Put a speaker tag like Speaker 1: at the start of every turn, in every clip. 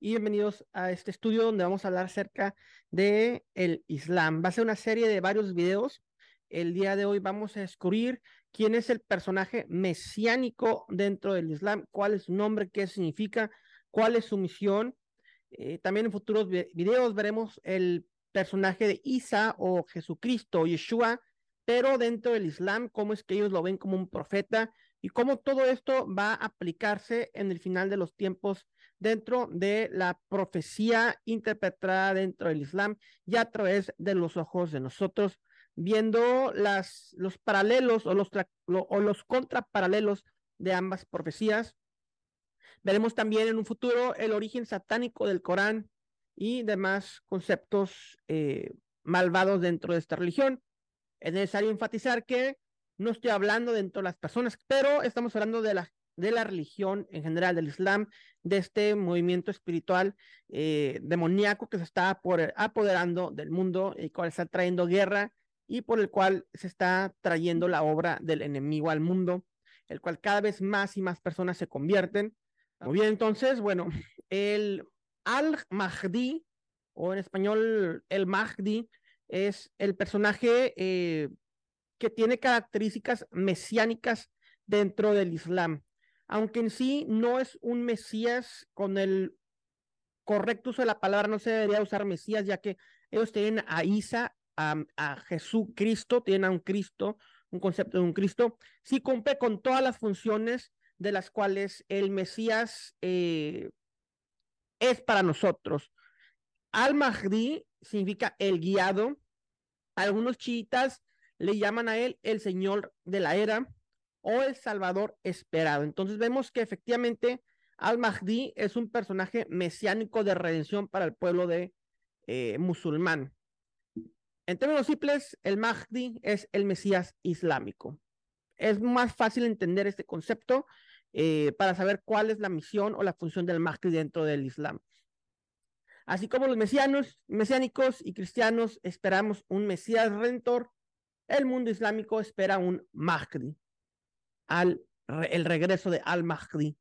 Speaker 1: y bienvenidos a este estudio donde vamos a hablar acerca de el Islam. Va a ser una serie de varios videos. El día de hoy vamos a descubrir quién es el personaje mesiánico dentro del Islam, cuál es su nombre, qué significa, cuál es su misión. Eh, también en futuros videos veremos el personaje de Isa o Jesucristo, Yeshua, pero dentro del Islam, cómo es que ellos lo ven como un profeta y cómo todo esto va a aplicarse en el final de los tiempos dentro de la profecía interpretada dentro del Islam y a través de los ojos de nosotros, viendo las, los paralelos o los, o los contraparalelos de ambas profecías. Veremos también en un futuro el origen satánico del Corán y demás conceptos eh, malvados dentro de esta religión. Es necesario enfatizar que no estoy hablando dentro de las personas, pero estamos hablando de la, de la religión en general, del Islam, de este movimiento espiritual eh, demoníaco que se está apoderando del mundo y cual está trayendo guerra y por el cual se está trayendo la obra del enemigo al mundo, el cual cada vez más y más personas se convierten. Muy bien, entonces, bueno, el al-Mahdi, o en español el Mahdi, es el personaje eh, que tiene características mesiánicas dentro del Islam. Aunque en sí no es un Mesías con el correcto uso de la palabra, no se debería usar Mesías, ya que ellos tienen a Isa, a, Jesucristo, tienen a un Cristo, un concepto de un Cristo, sí cumple con todas las funciones de las cuales el Mesías eh, es para nosotros. Al-Mahdi significa el guiado. Algunos chiitas le llaman a él el Señor de la era o el Salvador esperado. Entonces vemos que efectivamente Al-Mahdi es un personaje mesiánico de redención para el pueblo de eh, musulmán. En términos simples, el Mahdi es el Mesías islámico. Es más fácil entender este concepto eh, para saber cuál es la misión o la función del Mahdi dentro del Islam. Así como los mesianos, mesiánicos y cristianos esperamos un Mesías redentor, el mundo islámico espera un Mahdi, al, el regreso de Al-Mahdi.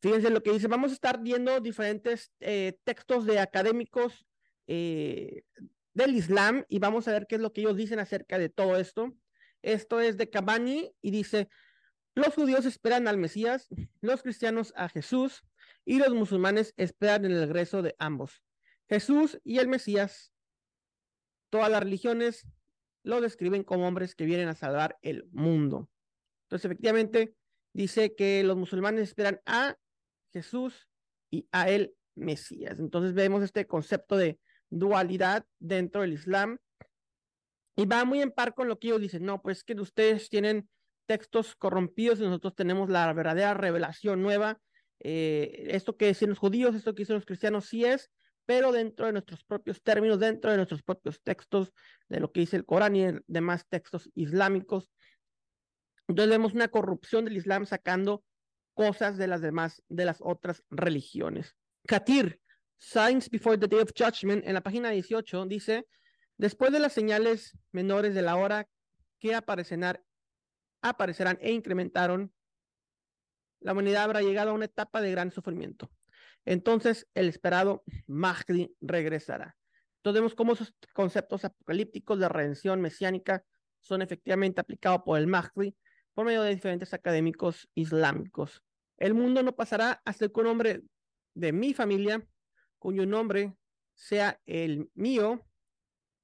Speaker 1: Fíjense lo que dice, vamos a estar viendo diferentes eh, textos de académicos eh, del Islam y vamos a ver qué es lo que ellos dicen acerca de todo esto. Esto es de Kabani y dice, los judíos esperan al Mesías, los cristianos a Jesús y los musulmanes esperan el regreso de ambos. Jesús y el Mesías, todas las religiones lo describen como hombres que vienen a salvar el mundo. Entonces, efectivamente, dice que los musulmanes esperan a Jesús y a el Mesías. Entonces vemos este concepto de dualidad dentro del Islam y va muy en par con lo que ellos dicen, no, pues que ustedes tienen textos corrompidos y nosotros tenemos la verdadera revelación nueva. Eh, esto que dicen los judíos, esto que dicen los cristianos, sí es, pero dentro de nuestros propios términos, dentro de nuestros propios textos, de lo que dice el Corán y demás textos islámicos. Entonces vemos una corrupción del Islam sacando cosas de las demás, de las otras religiones. Katir, Signs Before the Day of Judgment, en la página 18, dice, después de las señales menores de la hora que aparecerán aparecerán e incrementaron, la humanidad habrá llegado a una etapa de gran sufrimiento. Entonces el esperado Mahdi regresará. Entonces vemos cómo esos conceptos apocalípticos de redención mesiánica son efectivamente aplicados por el Mahdi por medio de diferentes académicos islámicos. El mundo no pasará hasta que un hombre de mi familia, cuyo nombre sea el mío,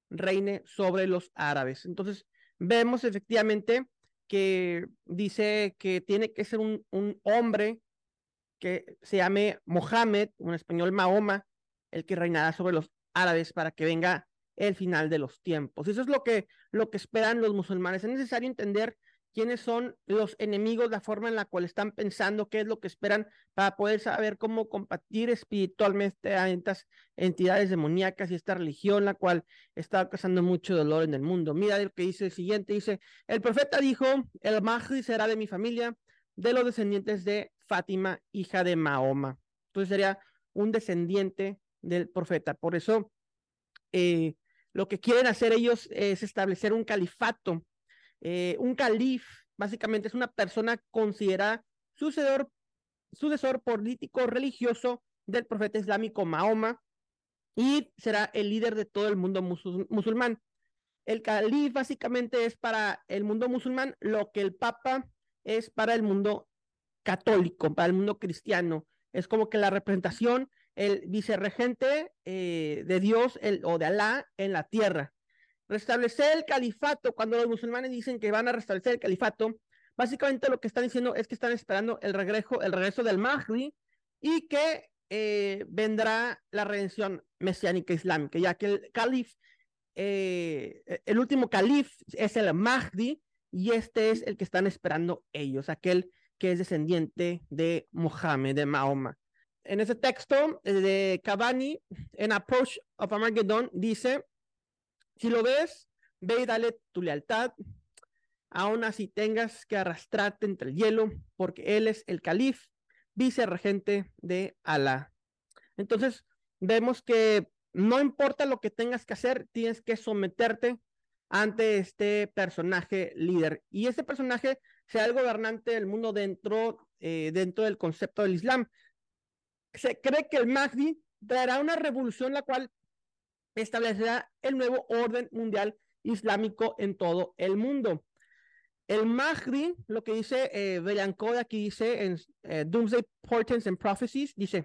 Speaker 1: reine sobre los árabes. Entonces, vemos efectivamente que dice que tiene que ser un, un hombre que se llame Mohammed, un español Mahoma, el que reinará sobre los árabes para que venga el final de los tiempos. Eso es lo que, lo que esperan los musulmanes. Es necesario entender quiénes son los enemigos, la forma en la cual están pensando, qué es lo que esperan para poder saber cómo combatir espiritualmente a estas entidades demoníacas y esta religión, la cual está causando mucho dolor en el mundo. Mira lo que dice el siguiente, dice, el profeta dijo, el Mahdi será de mi familia, de los descendientes de Fátima, hija de Mahoma. Entonces sería un descendiente del profeta. Por eso, eh, lo que quieren hacer ellos es establecer un califato eh, un calif básicamente es una persona considerada sucedor sucesor político religioso del profeta islámico Mahoma y será el líder de todo el mundo musulmán. El calif básicamente es para el mundo musulmán lo que el papa es para el mundo católico, para el mundo cristiano. Es como que la representación, el vicerregente eh, de Dios el, o de Alá en la tierra. Restablecer el califato, cuando los musulmanes dicen que van a restablecer el califato, básicamente lo que están diciendo es que están esperando el regreso, el regreso del Mahdi y que eh, vendrá la redención mesiánica islámica, ya que el calif, eh, el último calif es el Mahdi y este es el que están esperando ellos, aquel que es descendiente de Mohammed, de Mahoma. En ese texto de Cavani, en Approach of Armageddon, dice, si lo ves, ve y dale tu lealtad, aún así tengas que arrastrarte entre el hielo, porque él es el calif, vicerregente de Alá. Entonces, vemos que no importa lo que tengas que hacer, tienes que someterte ante este personaje líder. Y este personaje sea el gobernante del mundo dentro, eh, dentro del concepto del Islam. Se cree que el Mahdi traerá una revolución la cual establecerá el nuevo orden mundial islámico en todo el mundo. El Mahdi, lo que dice eh, aquí dice en eh, Doomsday Portents and Prophecies, dice,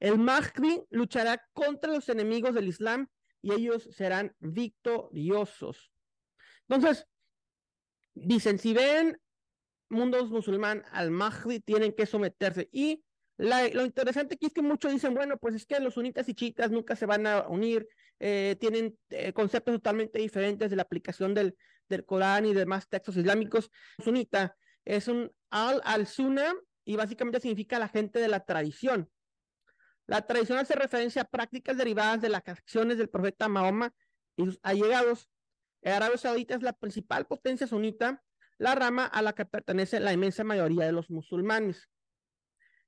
Speaker 1: el Mahdi luchará contra los enemigos del Islam y ellos serán victoriosos. Entonces, dicen, si ven mundos musulmán al Mahdi, tienen que someterse. Y lo interesante aquí es que muchos dicen, bueno, pues es que los sunitas y chiitas nunca se van a unir, eh, tienen eh, conceptos totalmente diferentes de la aplicación del, del Corán y demás textos islámicos. Sunita es un al-al-sunna y básicamente significa la gente de la tradición. La tradición hace referencia a prácticas derivadas de las acciones del profeta Mahoma y sus allegados Arabia Saudita es la principal potencia sunita, la rama a la que pertenece la inmensa mayoría de los musulmanes.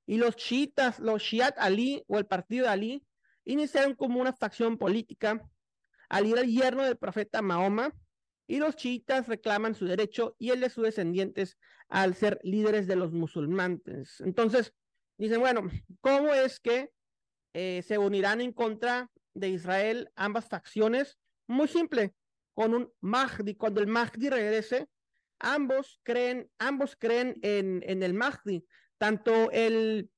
Speaker 1: Y los chiitas, los Shiat Ali o el partido de Ali, iniciaron como una facción política al ir al yerno del profeta Mahoma, y los chiitas reclaman su derecho y el de sus descendientes al ser líderes de los musulmanes. Entonces, dicen, bueno, ¿cómo es que eh, se unirán en contra de Israel ambas facciones? Muy simple, con un Mahdi. Cuando el Mahdi regrese, ambos creen, ambos creen en, en el Mahdi. Tanto el,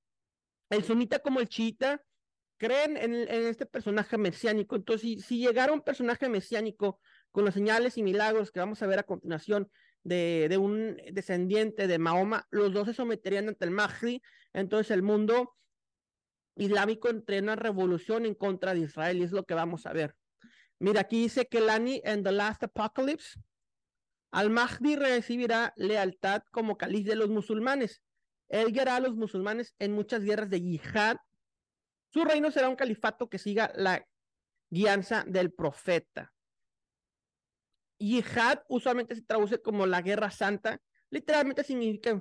Speaker 1: el sunita como el chiita creen en, en este personaje mesiánico. Entonces, si, si, llegara un personaje mesiánico con los señales y milagros que vamos a ver a continuación de, de un descendiente de Mahoma, los dos se someterían ante el Mahdi. Entonces, el mundo islámico entrena revolución en contra de Israel y es lo que vamos a ver. Mira, aquí dice que Lani en The Last Apocalypse, Al-Mahdi recibirá lealtad como caliz de los musulmanes. Él guiará a los musulmanes en muchas guerras de yihad. Su reino será un califato que siga la guianza del profeta. Yihad usualmente se traduce como la guerra santa. Literalmente significa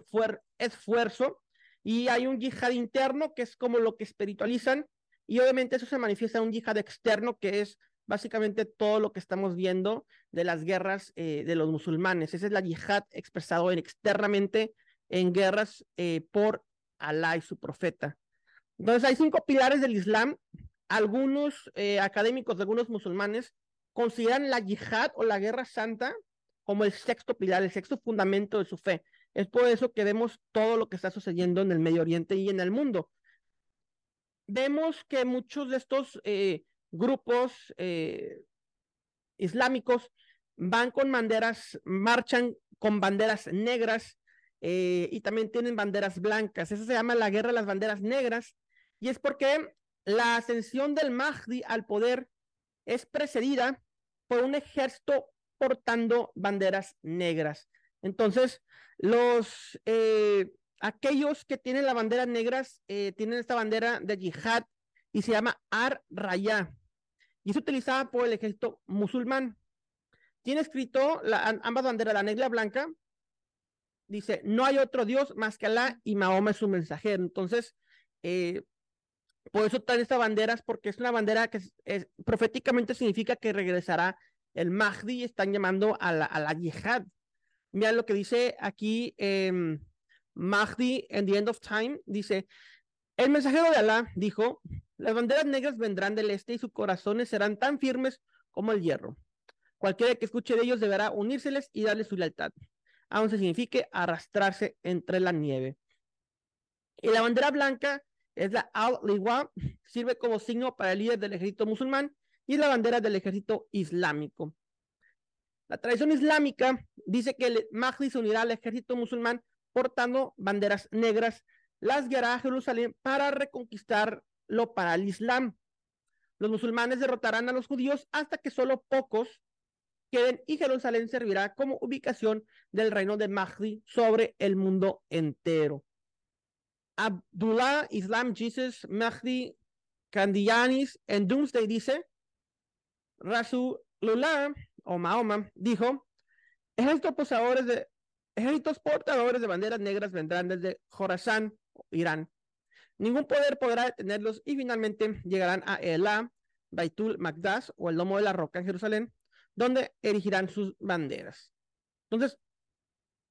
Speaker 1: esfuerzo. Y hay un yihad interno que es como lo que espiritualizan. Y obviamente eso se manifiesta en un yihad externo que es básicamente todo lo que estamos viendo de las guerras eh, de los musulmanes. Esa es la yihad expresado en, externamente en guerras eh, por Alá y su profeta. Entonces hay cinco pilares del Islam. Algunos eh, académicos, algunos musulmanes, consideran la yihad o la guerra santa como el sexto pilar, el sexto fundamento de su fe. Es por eso que vemos todo lo que está sucediendo en el Medio Oriente y en el mundo. Vemos que muchos de estos grupos eh, islámicos van con banderas, marchan con banderas negras eh, y también tienen banderas blancas. Eso se llama la guerra de las banderas negras y es porque la ascensión del Mahdi al poder es precedida por un ejército portando banderas negras. Entonces, los eh, aquellos que tienen la bandera negras tienen esta bandera de yihad y se llama Ar Raya y es utilizada por el ejército musulmán. Tiene escrito ambas banderas, la negra y la blanca. Dice, no hay otro Dios más que Alá y Mahoma es su mensajero. Entonces, eh, por eso traen estas banderas, porque es una bandera que proféticamente significa que regresará el Mahdi y están llamando a la, a la yihad. Mira lo que dice aquí eh, Mahdi en The End of Time, dice, el mensajero de Alá dijo, las banderas negras vendrán del este y sus corazones serán tan firmes como el hierro. Cualquiera que escuche de ellos deberá unírseles y darles su lealtad, aunque signifique arrastrarse entre la nieve. Y la bandera blanca es la al-Liwa, sirve como signo para el líder del ejército musulmán y la bandera del ejército islámico. La tradición islámica dice que el Mahdi se unirá al ejército musulmán portando banderas negras, las guiará a Jerusalén para reconquistarlo para el Islam. Los musulmanes derrotarán a los judíos hasta que solo pocos queden y Jerusalén servirá como ubicación del reino de Mahdi sobre el mundo entero. Abdullah Islam Jesus Mahdi Kandiyanis en Doomsday dice, Rasulullah o Mahoma dijo, ejércitos portadores de, portadores de banderas negras vendrán desde Jorazán, Irán. Ningún poder podrá detenerlos y finalmente llegarán a Elá, Baitul Magdas o el Domo de la Roca en Jerusalén, donde erigirán sus banderas. Entonces,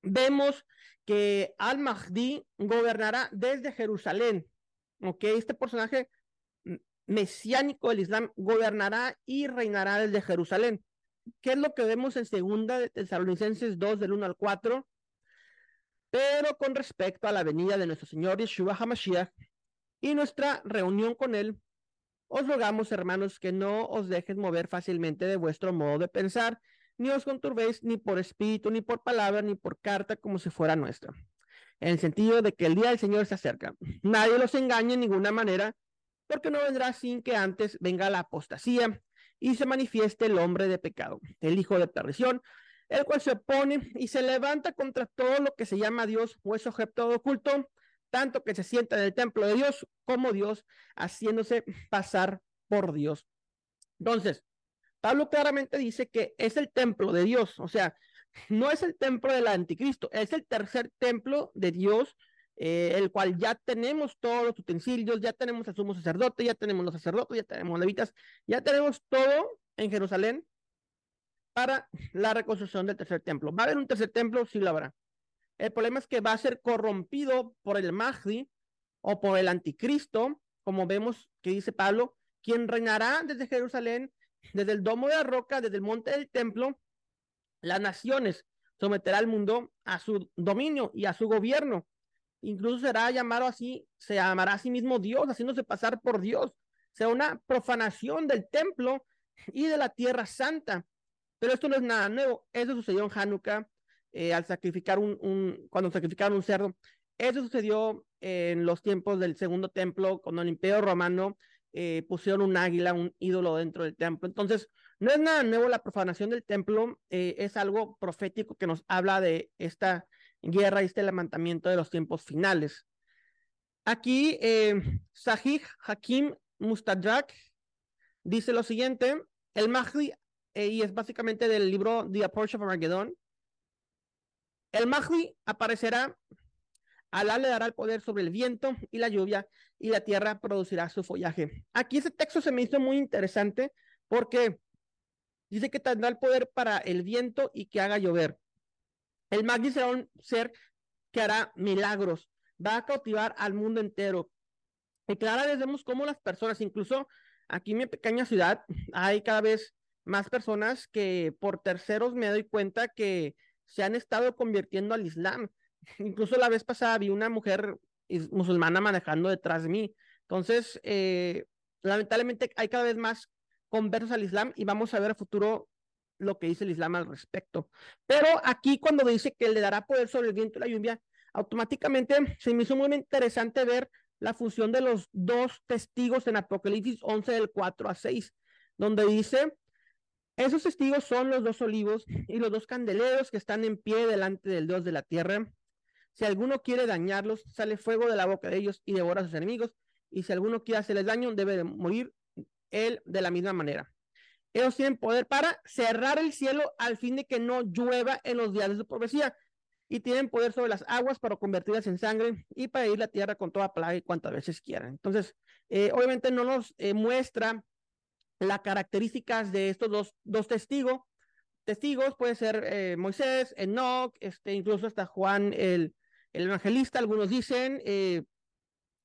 Speaker 1: vemos que Al-Mahdi gobernará desde Jerusalén. ¿Ok? Este personaje mesiánico del Islam gobernará y reinará desde Jerusalén. ¿Qué es lo que vemos en segunda de Tesalonicenses 2 del 1 al 4? Pero con respecto a la venida de nuestro Señor Yeshua HaMashiach y nuestra reunión con Él, os rogamos, hermanos, que no os dejes mover fácilmente de vuestro modo de pensar, ni os conturbéis ni por espíritu, ni por palabra, ni por carta, como si fuera nuestra. En el sentido de que el día del Señor se acerca. Nadie los engañe en ninguna manera, porque no vendrá sin que antes venga la apostasía y se manifieste el hombre de pecado, el hijo de perdición, el cual se opone y se levanta contra todo lo que se llama Dios o es objeto de oculto, tanto que se sienta en el templo de Dios como Dios, haciéndose pasar por Dios. Entonces, Pablo claramente dice que es el templo de Dios, o sea, no es el templo del anticristo, es el tercer templo de Dios eh, el cual ya tenemos todos los utensilios, ya tenemos al sumo sacerdote, ya tenemos los sacerdotes, ya tenemos levitas, ya tenemos todo en Jerusalén para la reconstrucción del tercer templo. ¿Va a haber un tercer templo? Sí lo habrá. El problema es que va a ser corrompido por el Mahdi o por el anticristo, como vemos que dice Pablo, quien reinará desde Jerusalén, desde el domo de la roca, desde el monte del templo, las naciones someterá al mundo a su dominio y a su gobierno incluso será llamado así, se llamará a sí mismo Dios, haciéndose pasar por Dios. Será una profanación del templo y de la tierra santa. Pero esto no es nada nuevo. Eso sucedió en Hanukkah eh, al sacrificar un, cuando sacrificaron un cerdo. Eso sucedió en los tiempos del segundo templo, cuando el imperio romano eh, pusieron un águila, un ídolo dentro del templo. Entonces, no es nada nuevo la profanación del templo, eh, es algo profético que nos habla de esta guerra y este levantamiento de los tiempos finales. Aquí, eh, Sahih Hakim Mustadrak dice lo siguiente, el Mahdi, eh, y es básicamente del libro The Approach of Armageddon, el Mahdi aparecerá, Alá le dará el poder sobre el viento y la lluvia, y la tierra producirá su follaje. Aquí ese texto se me hizo muy interesante porque dice que tendrá el poder para el viento y que haga llover. El Magdi será un ser que hará milagros, va a cautivar al mundo entero. Y claro, vemos cómo las personas, incluso aquí en mi pequeña ciudad, hay cada vez más personas que por terceros me doy cuenta que se han estado convirtiendo al Islam. Incluso la vez pasada vi una mujer musulmana manejando detrás de mí. Entonces, eh, lamentablemente hay cada vez más conversos al Islam y vamos a ver a futuro lo que dice el Islam al respecto. Pero aquí cuando dice que le dará poder sobre el viento y la lluvia, automáticamente se me hizo muy interesante ver la función de los dos testigos en Apocalipsis 11 del 4 a 6, donde dice, esos testigos son los dos olivos y los dos candeleros que están en pie delante del Dios de la tierra. Si alguno quiere dañarlos, sale fuego de la boca de ellos y devora a sus enemigos. Y si alguno quiere hacerles daño, debe de morir él de la misma manera. Ellos tienen poder para cerrar el cielo al fin de que no llueva en los días de su profecía. Y tienen poder sobre las aguas para convertirlas en sangre y para ir la tierra con toda plaga y cuantas veces quieran. Entonces, eh, obviamente no nos eh, muestra las características de estos dos, dos testigos. Testigos puede ser eh, Moisés, Enoch, este, incluso hasta Juan el, el evangelista, algunos dicen, eh,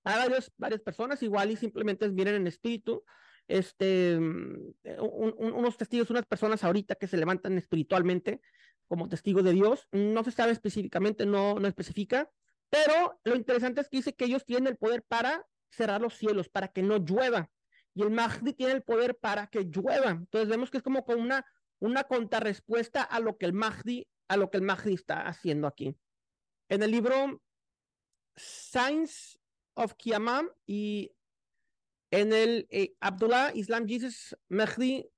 Speaker 1: a varios, varias personas igual y simplemente vienen en espíritu, este, mm, unos testigos, unas personas ahorita que se levantan espiritualmente como testigos de Dios, no se sabe específicamente, no, no especifica, pero lo interesante es que dice que ellos tienen el poder para cerrar los cielos, para que no llueva, y el Mahdi tiene el poder para que llueva, entonces vemos que es como con una, una contrarrespuesta a lo que el Mahdi, a lo que el Mahdi está haciendo aquí. En el libro Science of Kiamam y en el eh, Abdullah Islam Jesus Mahdi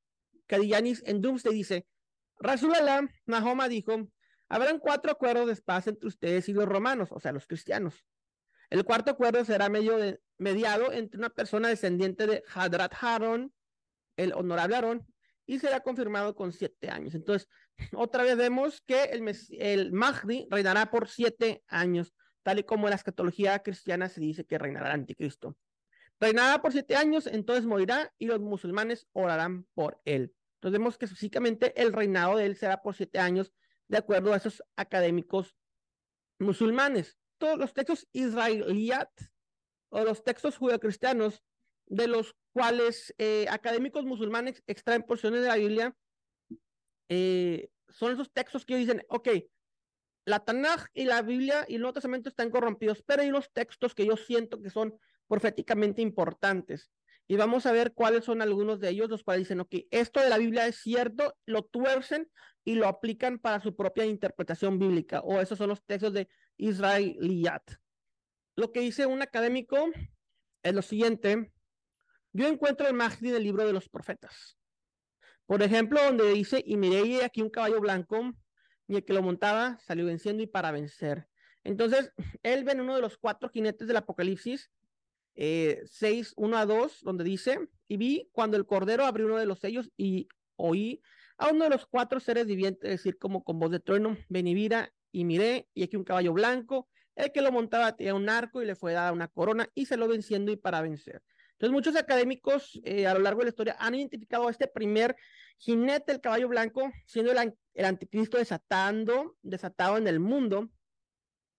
Speaker 1: Kadiyanis en Doomsday dice, Rasulallah Mahoma dijo, habrán cuatro acuerdos de paz entre ustedes y los romanos, o sea, los cristianos. El cuarto acuerdo será mediado entre una persona descendiente de Hadrat Haron, el honorable Aarón, y será confirmado con siete años. Entonces, otra vez vemos que el, el Mahdi reinará por siete años, tal y como en la escatología cristiana se dice que reinará el anticristo. Reinará por siete años, entonces morirá y los musulmanes orarán por él. Entonces vemos que físicamente el reinado de él será por siete años, de acuerdo a esos académicos musulmanes. Los textos israelíes o los textos judeocristianos de los cuales eh, académicos musulmanes extraen porciones de la Biblia, eh, son esos textos que dicen, ok, la Tanaj y la Biblia y el Nuevo Testamento están corrompidos, pero hay unos textos que yo siento que son proféticamente importantes. Y vamos a ver cuáles son algunos de ellos, los cuales dicen, ok, esto de la Biblia es cierto, lo tuercen y lo aplican para su propia interpretación bíblica, o esos son los textos de Israeliyat. Lo que dice un académico es lo siguiente, yo encuentro el Mahdi del libro de los profetas. Por ejemplo, donde dice, y miré aquí un caballo blanco, y el que lo montaba salió venciendo y para vencer. Entonces, él ve en uno de los cuatro jinetes del Apocalipsis, eh, 6, 1 a 2, donde dice, y vi cuando el cordero abrió uno de los sellos y oí a uno de los cuatro seres vivientes decir como con voz de trueno, ven y y miré, y aquí un caballo blanco, el que lo montaba tenía un arco y le fue dada una corona y se lo venciendo y para vencer. Entonces, muchos académicos eh, a lo largo de la historia han identificado a este primer jinete, el caballo blanco, siendo el, el anticristo desatando, desatado en el mundo.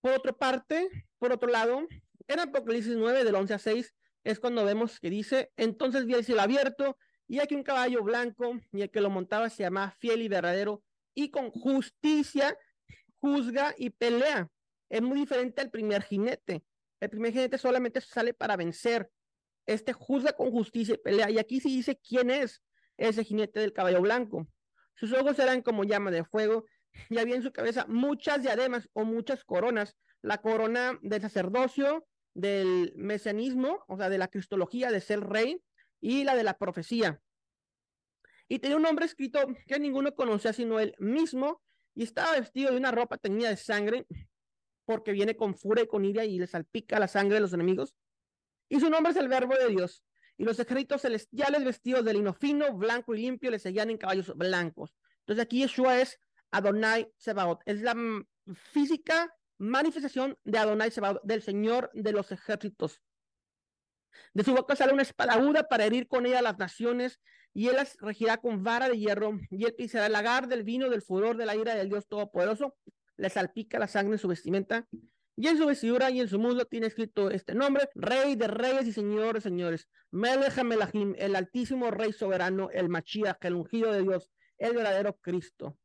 Speaker 1: Por otra parte, por otro lado, en Apocalipsis 9, del 11 a 6, es cuando vemos que dice, entonces vi el cielo abierto y aquí un caballo blanco y el que lo montaba se llama fiel y verdadero y con justicia juzga y pelea. Es muy diferente al primer jinete. El primer jinete solamente sale para vencer este juzga con justicia y pelea. Y aquí sí dice quién es ese jinete del caballo blanco. Sus ojos eran como llama de fuego y había en su cabeza muchas diademas o muchas coronas. La corona del sacerdocio, del mesianismo, o sea, de la cristología de ser rey y la de la profecía. Y tenía un nombre escrito que ninguno conocía sino él mismo y estaba vestido de una ropa teñida de sangre porque viene con furia y con ira y le salpica la sangre de los enemigos y su nombre es el verbo de Dios. Y los ejércitos celestiales vestidos de lino fino, blanco y limpio le seguían en caballos blancos. Entonces aquí Yeshua es Adonai Sebaot. Es la física manifestación de Adonai Sebaot, del Señor de los ejércitos. De su boca sale una espada aguda para herir con ella a las naciones, y él las regirá con vara de hierro, y él pisará el lagar del vino del furor de la ira del Dios Todopoderoso, le salpica la sangre en su vestimenta, y en su vestidura y en su muslo tiene escrito este nombre, Rey de Reyes y Señor de Señores, Melech Melahim, el Altísimo Rey Soberano, el Mashiach, el ungido de Dios, el verdadero Cristo.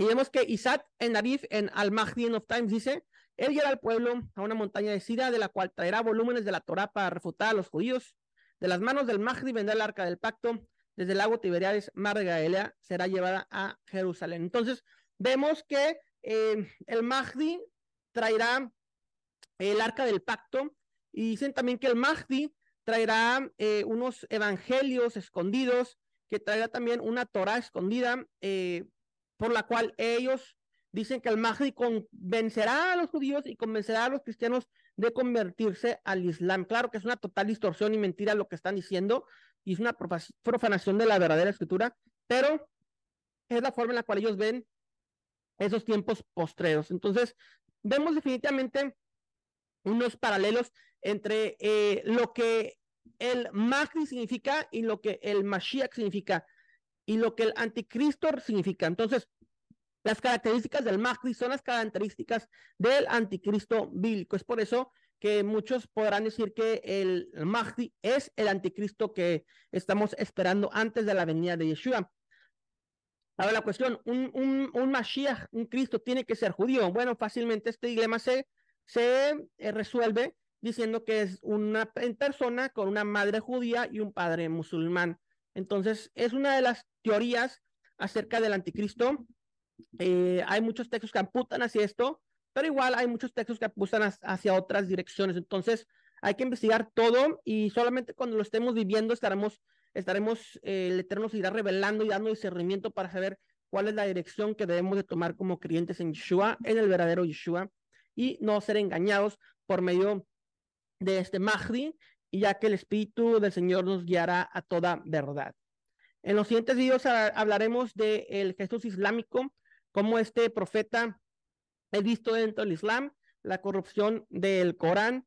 Speaker 1: Y vemos que Isaac en Arif, en Al-Mahdi of Times, dice, él lleva al pueblo a una montaña de Sida, de la cual traerá volúmenes de la Torah para refutar a los judíos. De las manos del Mahdi vendrá el arca del pacto, desde el lago Tiberiades, mar de Galilea, será llevada a Jerusalén. Entonces, vemos que eh, el Mahdi traerá el arca del pacto y dicen también que el Mahdi traerá eh, unos evangelios escondidos, que traerá también una Torah escondida, eh, por la cual ellos dicen que el Mahdi convencerá a los judíos y convencerá a los cristianos de convertirse al Islam. Claro que es una total distorsión y mentira lo que están diciendo, y es una profanación de la verdadera escritura, pero es la forma en la cual ellos ven esos tiempos postreros. Entonces, vemos definitivamente unos paralelos entre eh, lo que el Mahdi significa y lo que el Mashiach significa y lo que el anticristo significa. Entonces, Las características del Mahdi son las características del anticristo bíblico. Es por eso que muchos podrán decir que el Mahdi es el anticristo que estamos esperando antes de la venida de Yeshua. Ahora la cuestión, un, un, un Mashiach, un Cristo, tiene que ser judío. Bueno, fácilmente este dilema se, se eh, resuelve diciendo que es una persona con una madre judía y un padre musulmán. Entonces, es una de las teorías acerca del anticristo eh, hay muchos textos que apuntan hacia esto, pero igual hay muchos textos que apuntan hacia otras direcciones. Entonces, hay que investigar todo y solamente cuando lo estemos viviendo estaremos, estaremos, eh, el Eterno se irá revelando y dando discernimiento para saber cuál es la dirección que debemos de tomar como creyentes en Yeshua, en el verdadero Yeshua, y no ser engañados por medio de este Mahdi, y ya que el Espíritu del Señor nos guiará a toda verdad. En los siguientes videos hablaremos del Jesús islámico, cómo este profeta es visto dentro del Islam, la corrupción del Corán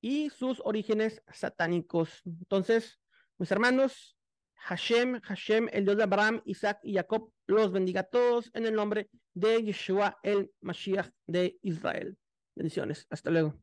Speaker 1: y sus orígenes satánicos. Entonces, mis hermanos, Hashem, Hashem, el Dios de Abraham, Isaac y Jacob, los bendiga a todos en el nombre de Yeshua, el Mashiach de Israel. Bendiciones. Hasta luego.